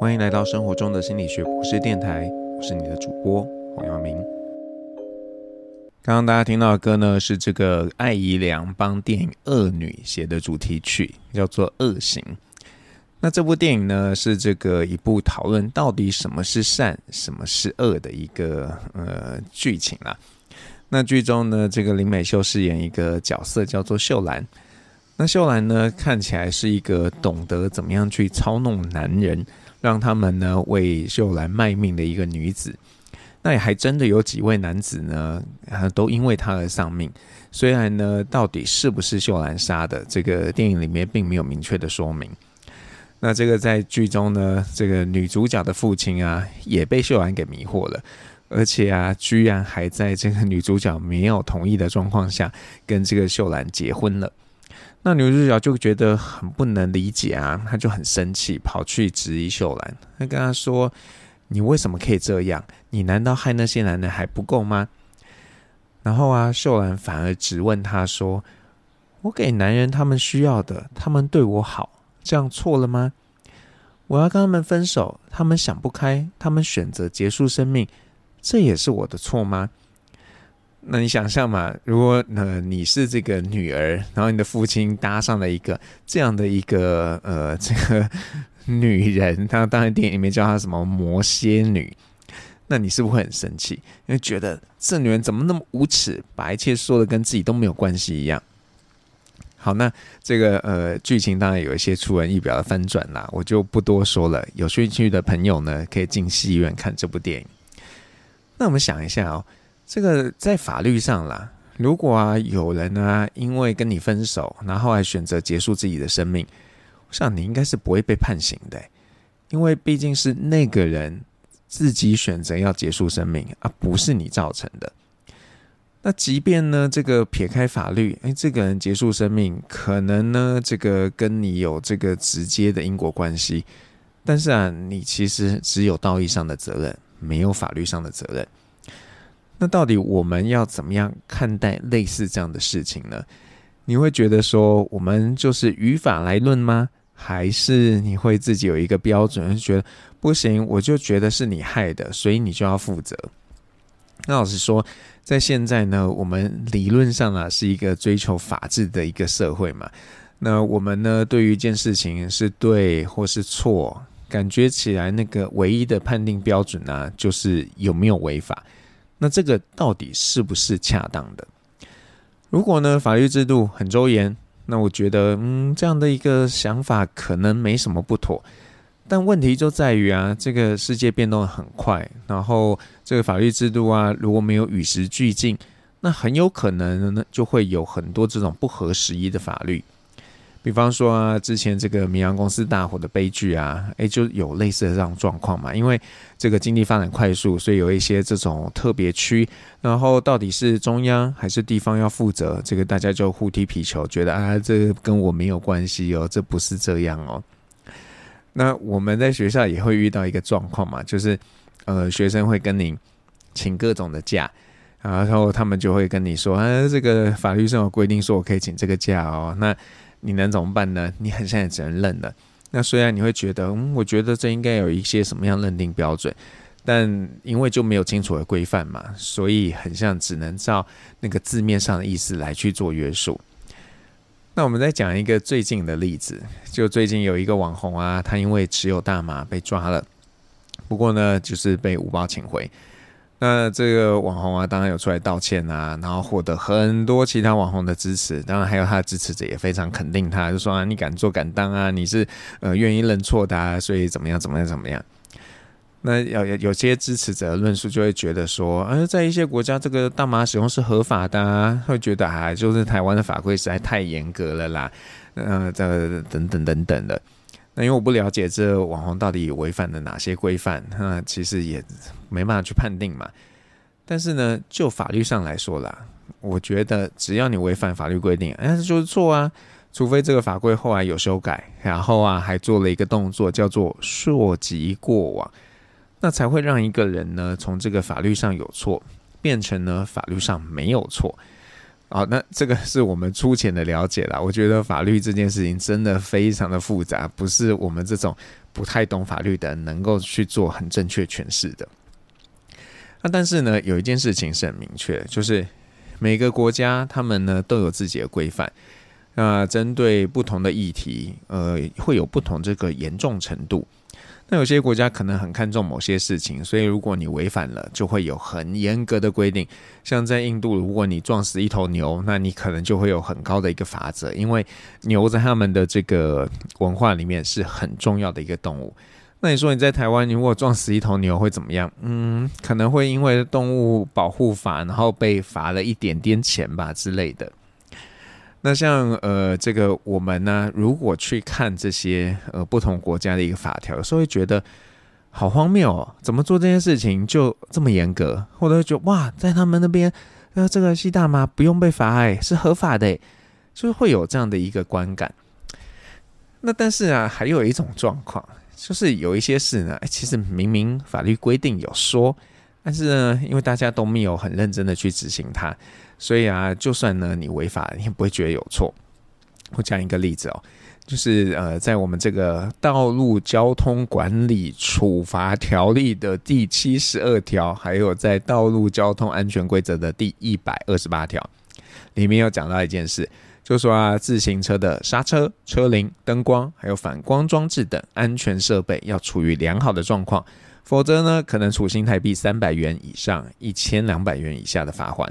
欢迎来到生活中的心理学博士电台，我是你的主播黄耀明。刚刚大家听到的歌呢，是这个艾怡良帮电影《恶女》写的主题曲，叫做《恶行》。那这部电影呢，是这个一部讨论到底什么是善、什么是恶的一个呃剧情啦。那剧中呢，这个林美秀饰演一个角色叫做秀兰。那秀兰呢，看起来是一个懂得怎么样去操弄男人，让他们呢为秀兰卖命的一个女子。那也还真的有几位男子呢，啊都因为她而丧命。虽然呢，到底是不是秀兰杀的，这个电影里面并没有明确的说明。那这个在剧中呢，这个女主角的父亲啊，也被秀兰给迷惑了，而且啊，居然还在这个女主角没有同意的状况下，跟这个秀兰结婚了。那女主角就觉得很不能理解啊，她就很生气，跑去质疑秀兰。她跟她说：“你为什么可以这样？你难道害那些男人还不够吗？”然后啊，秀兰反而质问她说：“我给男人他们需要的，他们对我好，这样错了吗？我要跟他们分手，他们想不开，他们选择结束生命，这也是我的错吗？”那你想象嘛，如果呃你是这个女儿，然后你的父亲搭上了一个这样的一个呃这个女人，他当然电影里面叫她什么魔仙女，那你是不是会很生气？因为觉得这女人怎么那么无耻，把一切说的跟自己都没有关系一样。好，那这个呃剧情当然有一些出人意表的翻转啦，我就不多说了。有兴趣的朋友呢，可以进戏院看这部电影。那我们想一下哦。这个在法律上啦，如果啊有人啊因为跟你分手，然后还选择结束自己的生命，我想你应该是不会被判刑的，因为毕竟是那个人自己选择要结束生命，而不是你造成的。那即便呢这个撇开法律，哎，这个人结束生命可能呢这个跟你有这个直接的因果关系，但是啊你其实只有道义上的责任，没有法律上的责任。那到底我们要怎么样看待类似这样的事情呢？你会觉得说我们就是语法来论吗？还是你会自己有一个标准，觉得不行，我就觉得是你害的，所以你就要负责？那老实说，在现在呢，我们理论上啊是一个追求法治的一个社会嘛。那我们呢，对于一件事情是对或是错，感觉起来那个唯一的判定标准呢，就是有没有违法。那这个到底是不是恰当的？如果呢，法律制度很周延，那我觉得，嗯，这样的一个想法可能没什么不妥。但问题就在于啊，这个世界变动很快，然后这个法律制度啊，如果没有与时俱进，那很有可能呢，就会有很多这种不合时宜的法律。比方说啊，之前这个绵阳公司大火的悲剧啊，诶，就有类似的这种状况嘛。因为这个经济发展快速，所以有一些这种特别区，然后到底是中央还是地方要负责，这个大家就互踢皮球，觉得啊，这跟我没有关系哦，这不是这样哦。那我们在学校也会遇到一个状况嘛，就是呃，学生会跟你请各种的假，然后他们就会跟你说啊，这个法律上有规定说我可以请这个假哦，那。你能怎么办呢？你很现在只能认了。那虽然你会觉得，嗯，我觉得这应该有一些什么样认定标准，但因为就没有清楚的规范嘛，所以很像只能照那个字面上的意思来去做约束。那我们再讲一个最近的例子，就最近有一个网红啊，他因为持有大麻被抓了，不过呢，就是被五包请回。那这个网红啊，当然有出来道歉啊，然后获得很多其他网红的支持，当然还有他的支持者也非常肯定他，就说啊，你敢做敢当啊，你是呃愿意认错的啊，所以怎么样怎么样怎么样。那有有些支持者的论述就会觉得说，呃，在一些国家这个大麻使用是合法的啊，会觉得啊，就是台湾的法规实在太严格了啦，呃，这等等等等的。那因为我不了解这网红到底违反了哪些规范，那其实也没办法去判定嘛。但是呢，就法律上来说啦，我觉得只要你违反法律规定，哎，就是错啊。除非这个法规后来有修改，然后啊还做了一个动作叫做溯及过往，那才会让一个人呢从这个法律上有错变成呢法律上没有错。好，那这个是我们粗浅的了解啦。我觉得法律这件事情真的非常的复杂，不是我们这种不太懂法律的人能够去做很正确诠释的。那但是呢，有一件事情是很明确，就是每个国家他们呢都有自己的规范。那针对不同的议题，呃，会有不同这个严重程度。那有些国家可能很看重某些事情，所以如果你违反了，就会有很严格的规定。像在印度，如果你撞死一头牛，那你可能就会有很高的一个罚则，因为牛在他们的这个文化里面是很重要的一个动物。那你说你在台湾，你如果撞死一头牛会怎么样？嗯，可能会因为动物保护法，然后被罚了一点点钱吧之类的。那像呃，这个我们呢，如果去看这些呃不同国家的一个法条，有时候会觉得好荒谬哦，怎么做这件事情就这么严格？或者会觉得哇，在他们那边呃，这个吸大麻不用被罚哎，是合法的，就是会有这样的一个观感。那但是啊，还有一种状况，就是有一些事呢，其实明明法律规定有说，但是呢，因为大家都没有很认真的去执行它。所以啊，就算呢你违法，你也不会觉得有错。我讲一个例子哦，就是呃，在我们这个《道路交通管理处罚条例》的第七十二条，还有在《道路交通安全规则》的第一百二十八条里面有讲到一件事，就说啊，自行车的刹车、车铃、灯光还有反光装置等安全设备要处于良好的状况，否则呢，可能处新台币三百元以上一千两百元以下的罚款。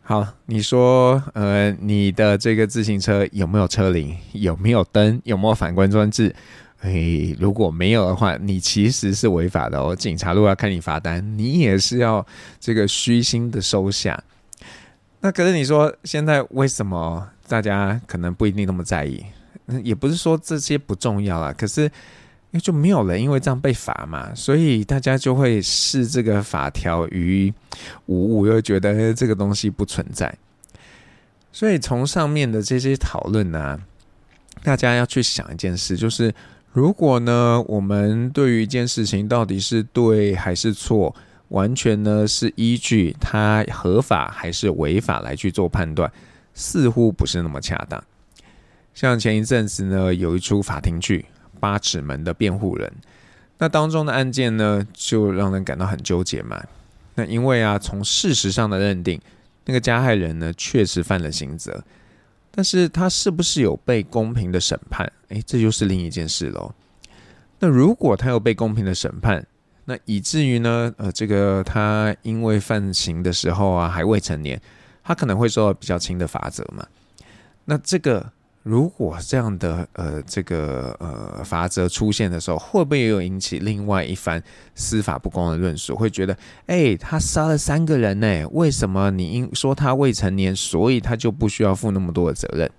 好，你说，呃，你的这个自行车有没有车铃？有没有灯？有没有反光装置？诶，如果没有的话，你其实是违法的哦。警察如果要看你罚单，你也是要这个虚心的收下。那可是你说，现在为什么大家可能不一定那么在意？也不是说这些不重要啊，可是。因为就没有人因为这样被罚嘛，所以大家就会视这个法条于无物，又觉得这个东西不存在。所以从上面的这些讨论呢，大家要去想一件事，就是如果呢，我们对于一件事情到底是对还是错，完全呢是依据它合法还是违法来去做判断，似乎不是那么恰当。像前一阵子呢，有一出法庭剧。八尺门的辩护人，那当中的案件呢，就让人感到很纠结嘛。那因为啊，从事实上的认定，那个加害人呢，确实犯了刑责，但是他是不是有被公平的审判？诶，这就是另一件事喽。那如果他有被公平的审判，那以至于呢，呃，这个他因为犯刑的时候啊，还未成年，他可能会受到比较轻的罚则嘛。那这个。如果这样的呃这个呃罚则出现的时候，会不会也有引起另外一番司法不公的论述？会觉得，哎、他杀了三个人呢，为什么你因说他未成年，所以他就不需要负那么多的责任？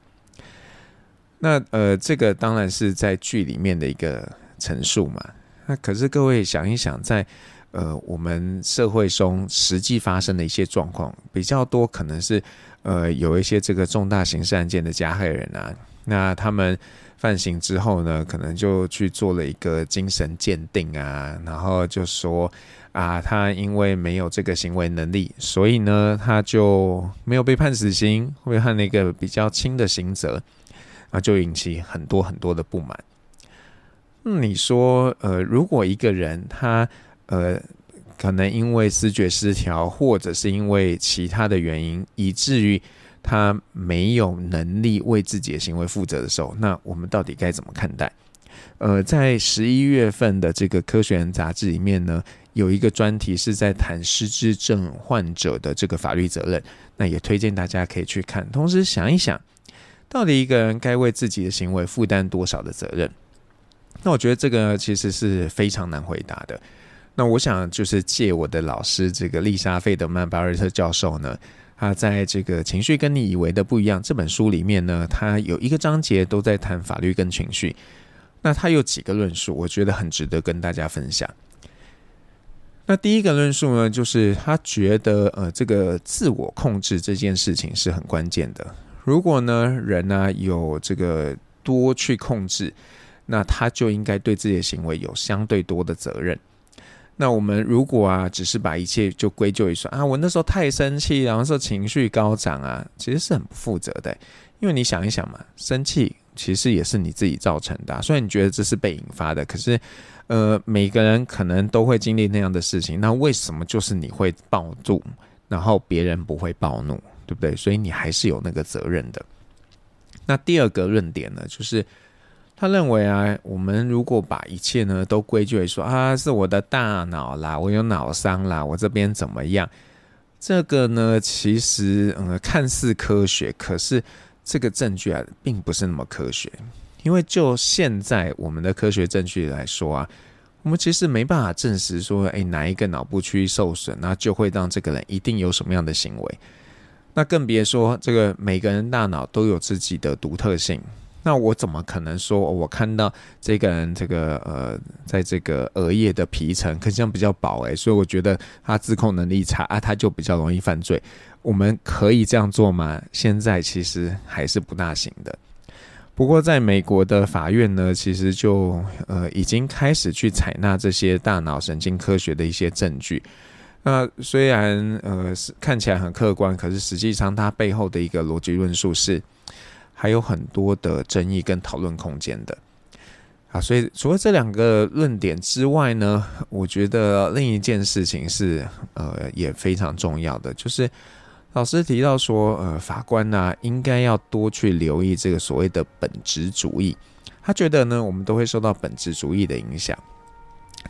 那呃，这个当然是在剧里面的一个陈述嘛。那可是各位想一想，在呃我们社会中实际发生的一些状况，比较多可能是。呃，有一些这个重大刑事案件的加害人啊，那他们犯刑之后呢，可能就去做了一个精神鉴定啊，然后就说啊，他因为没有这个行为能力，所以呢，他就没有被判死刑，会判那个比较轻的刑责，啊，就引起很多很多的不满。你说，呃，如果一个人他呃。可能因为视觉失调，或者是因为其他的原因，以至于他没有能力为自己的行为负责的时候，那我们到底该怎么看待？呃，在十一月份的这个《科学人》杂志里面呢，有一个专题是在谈失智症患者的这个法律责任，那也推荐大家可以去看，同时想一想，到底一个人该为自己的行为负担多少的责任？那我觉得这个其实是非常难回答的。那我想就是借我的老师这个丽莎费德曼巴瑞特教授呢，他在这个情绪跟你以为的不一样这本书里面呢，他有一个章节都在谈法律跟情绪。那他有几个论述，我觉得很值得跟大家分享。那第一个论述呢，就是他觉得呃，这个自我控制这件事情是很关键的。如果呢人呢、有这个多去控制，那他就应该对自己的行为有相对多的责任。那我们如果啊，只是把一切就归咎于说啊，我那时候太生气，然后说情绪高涨啊，其实是很不负责的。因为你想一想嘛，生气其实也是你自己造成的。虽然你觉得这是被引发的，可是呃，每个人可能都会经历那样的事情。那为什么就是你会暴怒，然后别人不会暴怒，对不对？所以你还是有那个责任的。那第二个论点呢，就是。他认为啊，我们如果把一切呢都归咎于说啊，是我的大脑啦，我有脑伤啦，我这边怎么样？这个呢，其实嗯，看似科学，可是这个证据啊，并不是那么科学。因为就现在我们的科学证据来说啊，我们其实没办法证实说，哎，哪一个脑部区域受损，那就会让这个人一定有什么样的行为。那更别说这个每个人大脑都有自己的独特性。那我怎么可能说，我看到这个人这个呃，在这个额叶的皮层，可像比较薄诶，所以我觉得他自控能力差啊，他就比较容易犯罪。我们可以这样做吗？现在其实还是不大行的。不过在美国的法院呢，其实就呃已经开始去采纳这些大脑神经科学的一些证据。那虽然呃是看起来很客观，可是实际上它背后的一个逻辑论述是。还有很多的争议跟讨论空间的啊，所以除了这两个论点之外呢，我觉得另一件事情是呃也非常重要的，就是老师提到说，呃法官呢应该要多去留意这个所谓的本质主义。他觉得呢，我们都会受到本质主义的影响。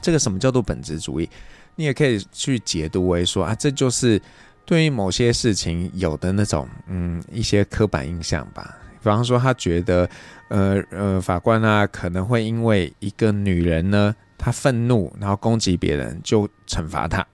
这个什么叫做本质主义？你也可以去解读为说啊，这就是对于某些事情有的那种嗯一些刻板印象吧。比方说，他觉得，呃呃，法官啊，可能会因为一个女人呢，她愤怒，然后攻击别人，就惩罚她。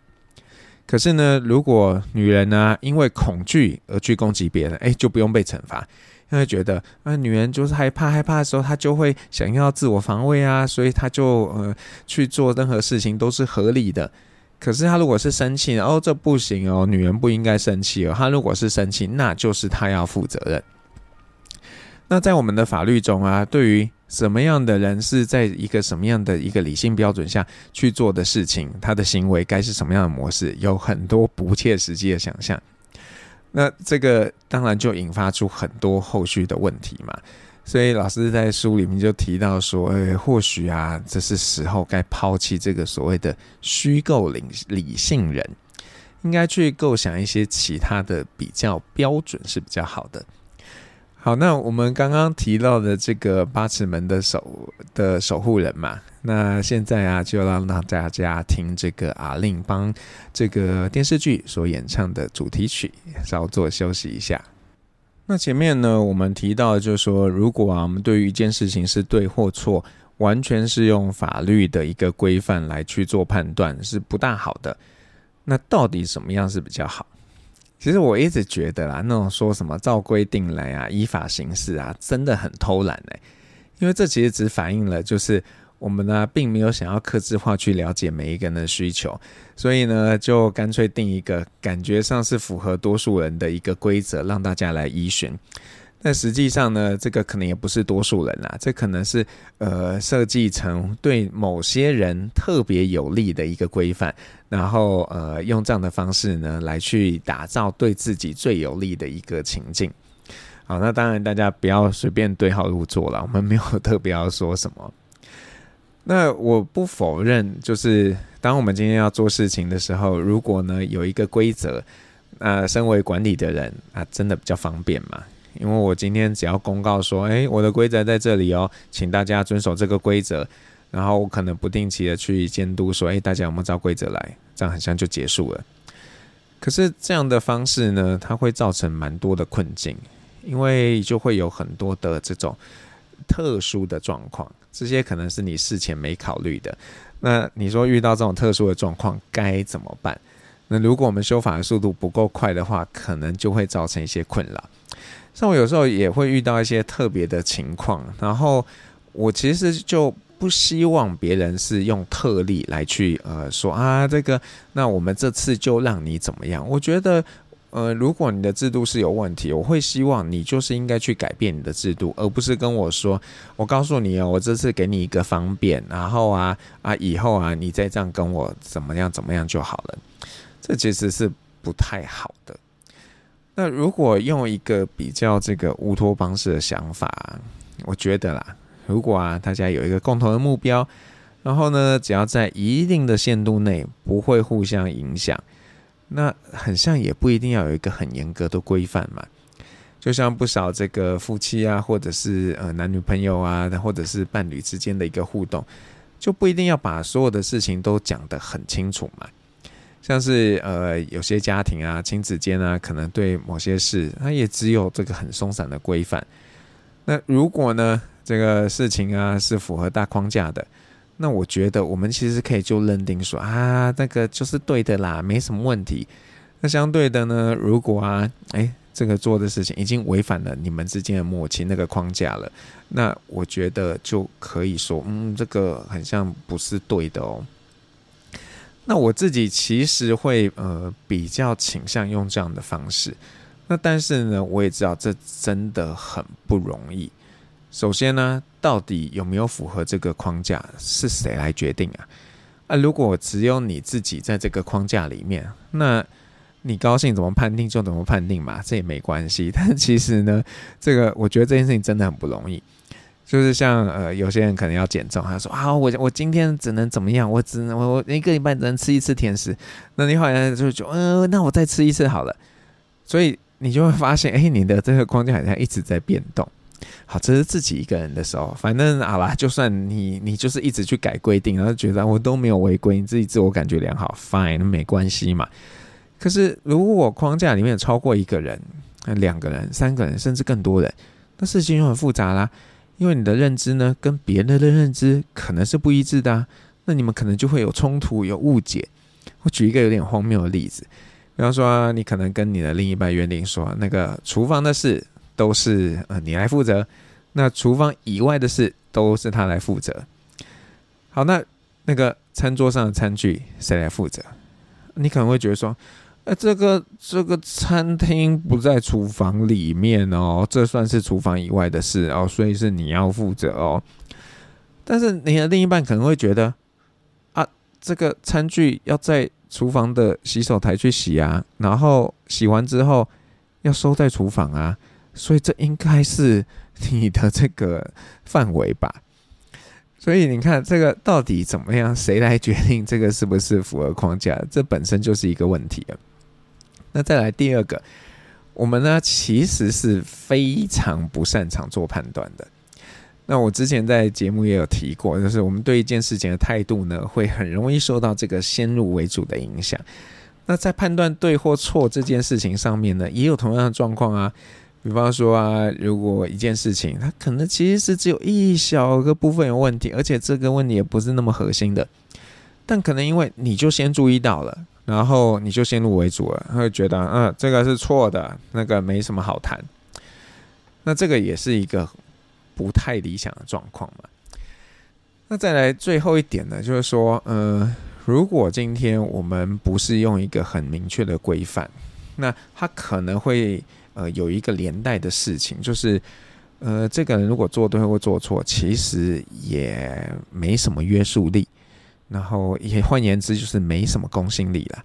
可是呢，如果女人呢，因为恐惧而去攻击别人，哎，就不用被惩罚，因为觉得，呃，女人就是害怕，害怕的时候，她就会想要自我防卫啊，所以她就呃去做任何事情都是合理的。可是她如果是生气，哦，这不行哦，女人不应该生气哦。她如果是生气，那就是她要负责任。那在我们的法律中啊，对于什么样的人是在一个什么样的一个理性标准下去做的事情，他的行为该是什么样的模式，有很多不切实际的想象。那这个当然就引发出很多后续的问题嘛。所以老师在书里面就提到说，诶，或许啊，这是时候该抛弃这个所谓的虚构理理性人，应该去构想一些其他的比较标准是比较好的。好，那我们刚刚提到的这个八尺门的守的守护人嘛，那现在啊，就让大家听这个阿令帮这个电视剧所演唱的主题曲，稍作休息一下。那前面呢，我们提到就是说，如果啊，我们对于一件事情是对或错，完全是用法律的一个规范来去做判断，是不大好的。那到底什么样是比较好？其实我一直觉得啦，那种说什么照规定来啊，依法行事啊，真的很偷懒哎。因为这其实只反映了，就是我们呢，并没有想要克制化去了解每一个人的需求，所以呢，就干脆定一个感觉上是符合多数人的一个规则，让大家来依循。但实际上呢，这个可能也不是多数人啦，这可能是呃设计成对某些人特别有利的一个规范，然后呃用这样的方式呢来去打造对自己最有利的一个情境。好，那当然大家不要随便对号入座了，我们没有特别要说什么。那我不否认，就是当我们今天要做事情的时候，如果呢有一个规则，那、身为管理的人啊，真的比较方便嘛。因为我今天只要公告说，诶，我的规则在这里哦，请大家遵守这个规则。然后我可能不定期的去监督说，诶，大家有没有照规则来？这样很像就结束了。可是这样的方式呢，它会造成蛮多的困境，因为就会有很多的这种特殊的状况，这些可能是你事前没考虑的。那你说遇到这种特殊的状况该怎么办？那如果我们修法的速度不够快的话，可能就会造成一些困扰。像我有时候也会遇到一些特别的情况，然后我其实就不希望别人是用特例来去呃说啊这个，那我们这次就让你怎么样？我觉得呃，如果你的制度是有问题，我会希望你就是应该去改变你的制度，而不是跟我说，我告诉你哦，我这次给你一个方便，然后啊啊，以后啊，你再这样跟我怎么样怎么样就好了，这其实是不太好的。那如果用一个比较这个乌托邦式的想法，我觉得啦，如果啊大家有一个共同的目标，然后呢，只要在一定的限度内，不会互相影响。那很像也不一定要有一个很严格的规范嘛，就像不少这个夫妻啊，或者是呃男女朋友啊，或者是伴侣之间的一个互动，就不一定要把所有的事情都讲得很清楚嘛。像是呃有些家庭啊，亲子间啊，可能对某些事，它也只有这个很松散的规范。那如果呢，这个事情啊是符合大框架的。那我觉得我们其实可以就认定说啊，那个就是对的啦，没什么问题。那相对的呢，如果啊，诶，这个做的事情已经违反了你们之间的默契那个框架了，那我觉得就可以说，嗯，这个很像不是对的哦。那我自己其实会呃比较倾向用这样的方式。那但是呢，我也知道这真的很不容易。首先呢，到底有没有符合这个框架，是谁来决定啊？啊，如果只有你自己在这个框架里面，那你高兴怎么判定就怎么判定嘛，这也没关系。但其实呢，这个我觉得这件事情真的很不容易。就是像呃，有些人可能要减重，他说啊，我我今天只能怎么样，我只能我我一个礼拜只能吃一次甜食。那你好像就就呃，那我再吃一次好了。所以你就会发现，哎，你的这个框架好像一直在变动。好，这是自己一个人的时候，反正好啦，就算你你就是一直去改规定，然后觉得我都没有违规，你自己自我感觉良好，fine，没关系嘛。可是如果框架里面超过一个人、两个人、三个人，甚至更多人，那事情就很复杂啦。因为你的认知呢，跟别人的认知可能是不一致的啊，那你们可能就会有冲突、有误解。我举一个有点荒谬的例子，比方说，你可能跟你的另一半约定说，那个厨房的事。都是呃你来负责，那厨房以外的事都是他来负责。好，那那个餐桌上的餐具谁来负责？你可能会觉得说，呃，这个这个餐厅不在厨房里面哦，这算是厨房以外的事哦，所以是你要负责哦。但是你的另一半可能会觉得，啊，这个餐具要在厨房的洗手台去洗啊，然后洗完之后要收在厨房啊。所以这应该是你的这个范围吧？所以你看这个到底怎么样？谁来决定这个是不是符合框架？这本身就是一个问题了。那再来第二个，我们呢其实是非常不擅长做判断的。那我之前在节目也有提过，就是我们对一件事情的态度呢，会很容易受到这个先入为主的影响。那在判断对或错这件事情上面呢，也有同样的状况啊。比方说啊，如果一件事情它可能其实是只有一小个部分有问题，而且这个问题也不是那么核心的，但可能因为你就先注意到了，然后你就先入为主了，会觉得嗯，这个是错的，那个没什么好谈。那这个也是一个不太理想的状况嘛。那再来最后一点呢，就是说，呃，如果今天我们不是用一个很明确的规范，那它可能会。呃，有一个连带的事情，就是，呃，这个人如果做对或做错，其实也没什么约束力，然后也换言之，就是没什么公信力了。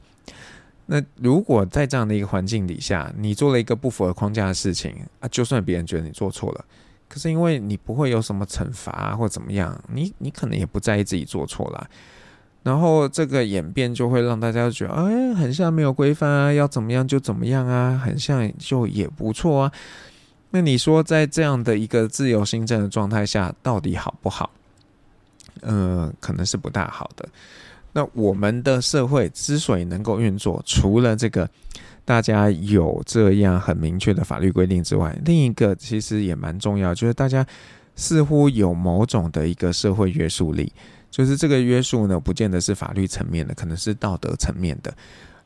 那如果在这样的一个环境底下，你做了一个不符合框架的事情啊，就算别人觉得你做错了，可是因为你不会有什么惩罚，或怎么样，你你可能也不在意自己做错了。然后这个演变就会让大家觉得，哎，很像没有规范啊，要怎么样就怎么样啊，很像就也不错啊。那你说在这样的一个自由心证的状态下，到底好不好？嗯，可能是不大好的。那我们的社会之所以能够运作，除了这个大家有这样很明确的法律规定之外，另一个其实也蛮重要，就是大家似乎有某种的一个社会约束力。就是这个约束呢，不见得是法律层面的，可能是道德层面的。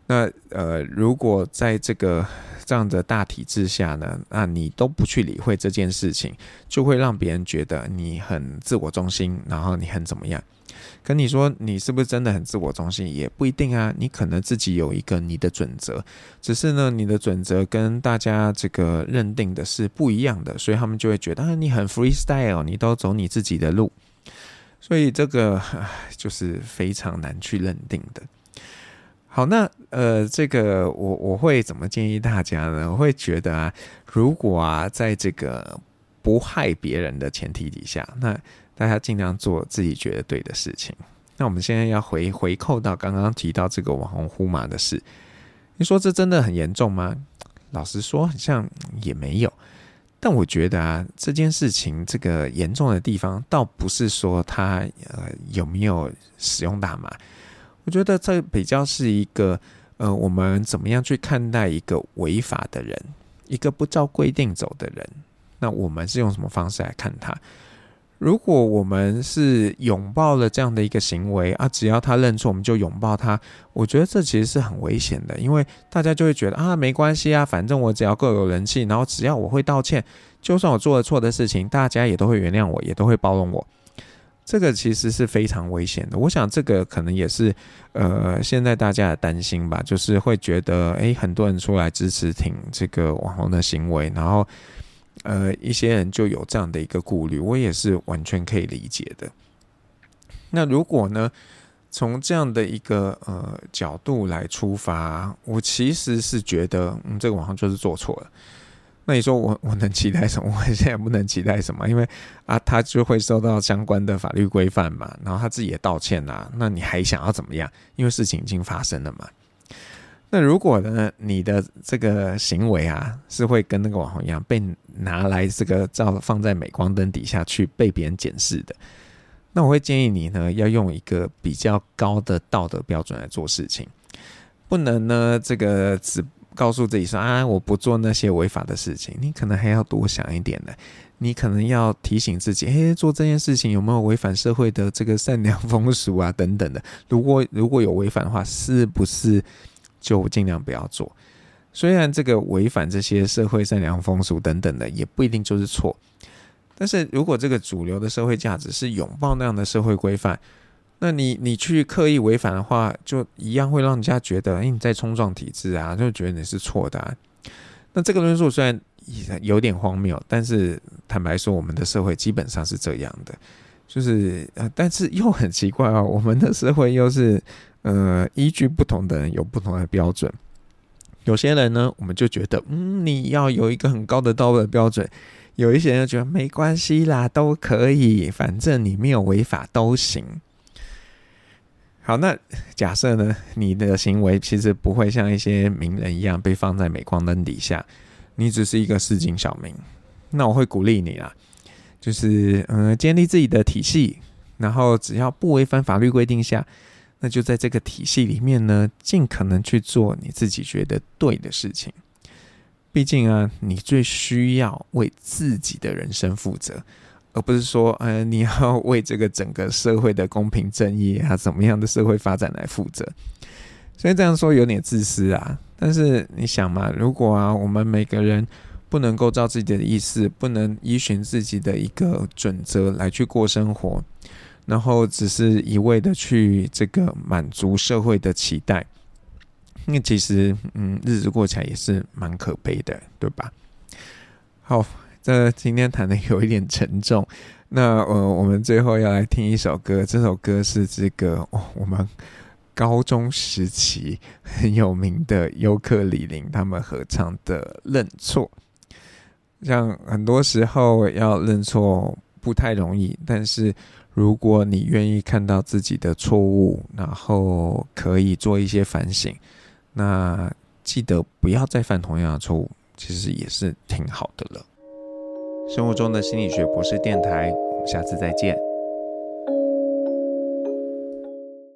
那呃，如果在这个这样的大体制下呢，那你都不去理会这件事情，就会让别人觉得你很自我中心，然后你很怎么样。跟你说你是不是真的很自我中心，也不一定啊。你可能自己有一个你的准则，只是呢，你的准则跟大家这个认定的是不一样的，所以他们就会觉得啊，你很 freestyle，你都走你自己的路。所以这个就是非常难去认定的。好，那呃，这个我我会怎么建议大家呢？我会觉得啊，如果啊，在这个不害别人的前提底下，那大家尽量做自己觉得对的事情。那我们现在要回回扣到刚刚提到这个网红呼麻的事，你说这真的很严重吗？老实说，好像也没有。但我觉得啊，这件事情这个严重的地方，倒不是说他呃有没有使用大麻，我觉得这比较是一个呃，我们怎么样去看待一个违法的人，一个不照规定走的人，那我们是用什么方式来看他？如果我们是拥抱了这样的一个行为啊，只要他认错，我们就拥抱他。我觉得这其实是很危险的，因为大家就会觉得啊，没关系啊，反正我只要够有人气，然后只要我会道歉，就算我做了错的事情，大家也都会原谅我，也都会包容我。这个其实是非常危险的。我想这个可能也是呃，现在大家的担心吧，就是会觉得诶，很多人出来支持挺这个网红的行为，然后。呃，一些人就有这样的一个顾虑，我也是完全可以理解的。那如果呢，从这样的一个呃角度来出发，我其实是觉得，嗯，这个网红就是做错了。那你说我我能期待什么？我现在不能期待什么，因为啊，他就会受到相关的法律规范嘛，然后他自己也道歉啦，那你还想要怎么样？因为事情已经发生了嘛。那如果呢，你的这个行为啊，是会跟那个网红一样被拿来这个照放在镁光灯底下去被别人检视的，那我会建议你呢，要用一个比较高的道德标准来做事情，不能呢这个只告诉自己说啊，我不做那些违法的事情，你可能还要多想一点的，你可能要提醒自己，诶，做这件事情有没有违反社会的这个善良风俗啊等等的，如果如果有违反的话，是不是？就尽量不要做，虽然这个违反这些社会善良风俗等等的，也不一定就是错。但是如果这个主流的社会价值是拥抱那样的社会规范，那你你去刻意违反的话，就一样会让人家觉得，哎，你在冲撞体制啊，就觉得你是错的啊。那这个论述虽然有点荒谬，但是坦白说，我们的社会基本上是这样的，就是呃，但是又很奇怪哦，我们的社会又是。呃，依据不同的人有不同的标准。有些人呢，我们就觉得，嗯，你要有一个很高的道德标准。有一些人觉得没关系啦，都可以，反正你没有违法都行。好，那假设呢，你的行为其实不会像一些名人一样被放在镁光灯底下，你只是一个市井小民。那我会鼓励你啊，就是嗯、建立自己的体系，然后只要不违反法律规定下。那就在这个体系里面呢，尽可能去做你自己觉得对的事情。毕竟啊，你最需要为自己的人生负责，而不是说，呃，你要 为这个整个社会的公平正义啊，怎么样的社会发展来负责。所以这样说有点自私啊。但是你想嘛，如果啊，我们每个人不能够照自己的意思，不能依循自己的一个准则来去过生活。然后只是一味的去这个满足社会的期待，那其实嗯，日子过起来也是蛮可悲的，对吧？好，这今天谈的有一点沉重，那呃，我们最后要来听一首歌，这首歌是这个，我们高中时期很有名的尤克里林他们合唱的《认错》，像很多时候要认错不太容易，但是。如果你愿意看到自己的错误，然后可以做一些反省，那记得不要再犯同样的错误，其实也是挺好的了。生活中的心理学博士电台，我们下次再见。